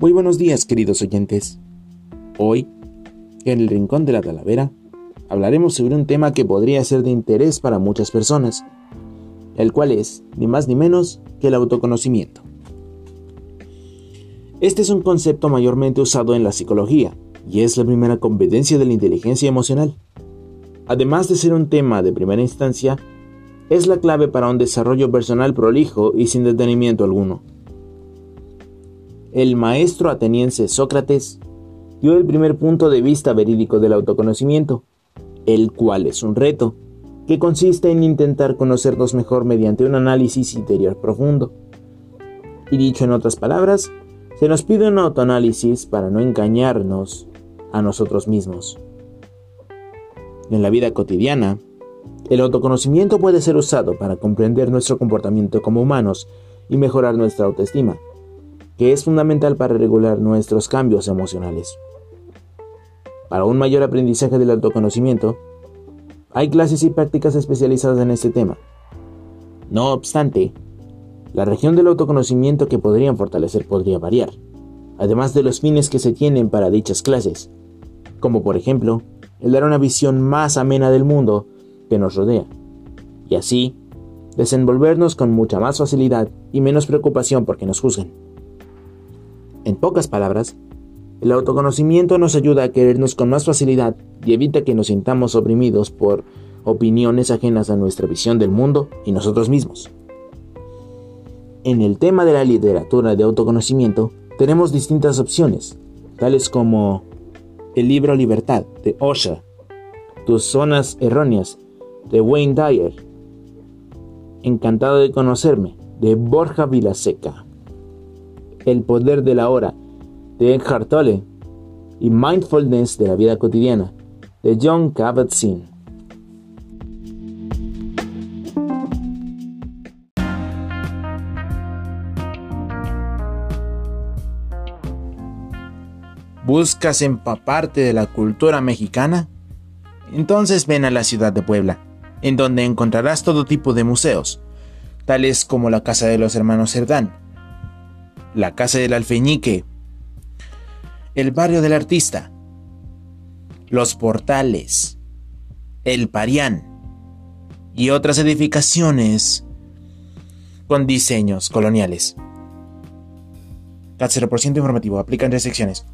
Muy buenos días, queridos oyentes. Hoy, en el Rincón de la Talavera, hablaremos sobre un tema que podría ser de interés para muchas personas, el cual es, ni más ni menos, que el autoconocimiento. Este es un concepto mayormente usado en la psicología, y es la primera competencia de la inteligencia emocional. Además de ser un tema de primera instancia, es la clave para un desarrollo personal prolijo y sin detenimiento alguno el maestro ateniense Sócrates dio el primer punto de vista verídico del autoconocimiento, el cual es un reto, que consiste en intentar conocernos mejor mediante un análisis interior profundo. Y dicho en otras palabras, se nos pide un autoanálisis para no engañarnos a nosotros mismos. En la vida cotidiana, el autoconocimiento puede ser usado para comprender nuestro comportamiento como humanos y mejorar nuestra autoestima que es fundamental para regular nuestros cambios emocionales. Para un mayor aprendizaje del autoconocimiento, hay clases y prácticas especializadas en este tema. No obstante, la región del autoconocimiento que podrían fortalecer podría variar, además de los fines que se tienen para dichas clases, como por ejemplo el dar una visión más amena del mundo que nos rodea, y así desenvolvernos con mucha más facilidad y menos preocupación porque nos juzguen. En pocas palabras, el autoconocimiento nos ayuda a querernos con más facilidad y evita que nos sintamos oprimidos por opiniones ajenas a nuestra visión del mundo y nosotros mismos. En el tema de la literatura de autoconocimiento tenemos distintas opciones, tales como el libro Libertad de Osha, Tus zonas erróneas de Wayne Dyer, Encantado de conocerme de Borja Vilaseca. El poder de la hora de Eckhart Tolle y Mindfulness de la vida cotidiana de John Kabat-Zinn. ¿Buscas empaparte de la cultura mexicana? Entonces ven a la ciudad de Puebla, en donde encontrarás todo tipo de museos, tales como la Casa de los Hermanos Cerdán, la Casa del Alfeñique, el Barrio del Artista, los Portales, el Parián. Y otras edificaciones con diseños coloniales. 0% informativo, aplican restricciones.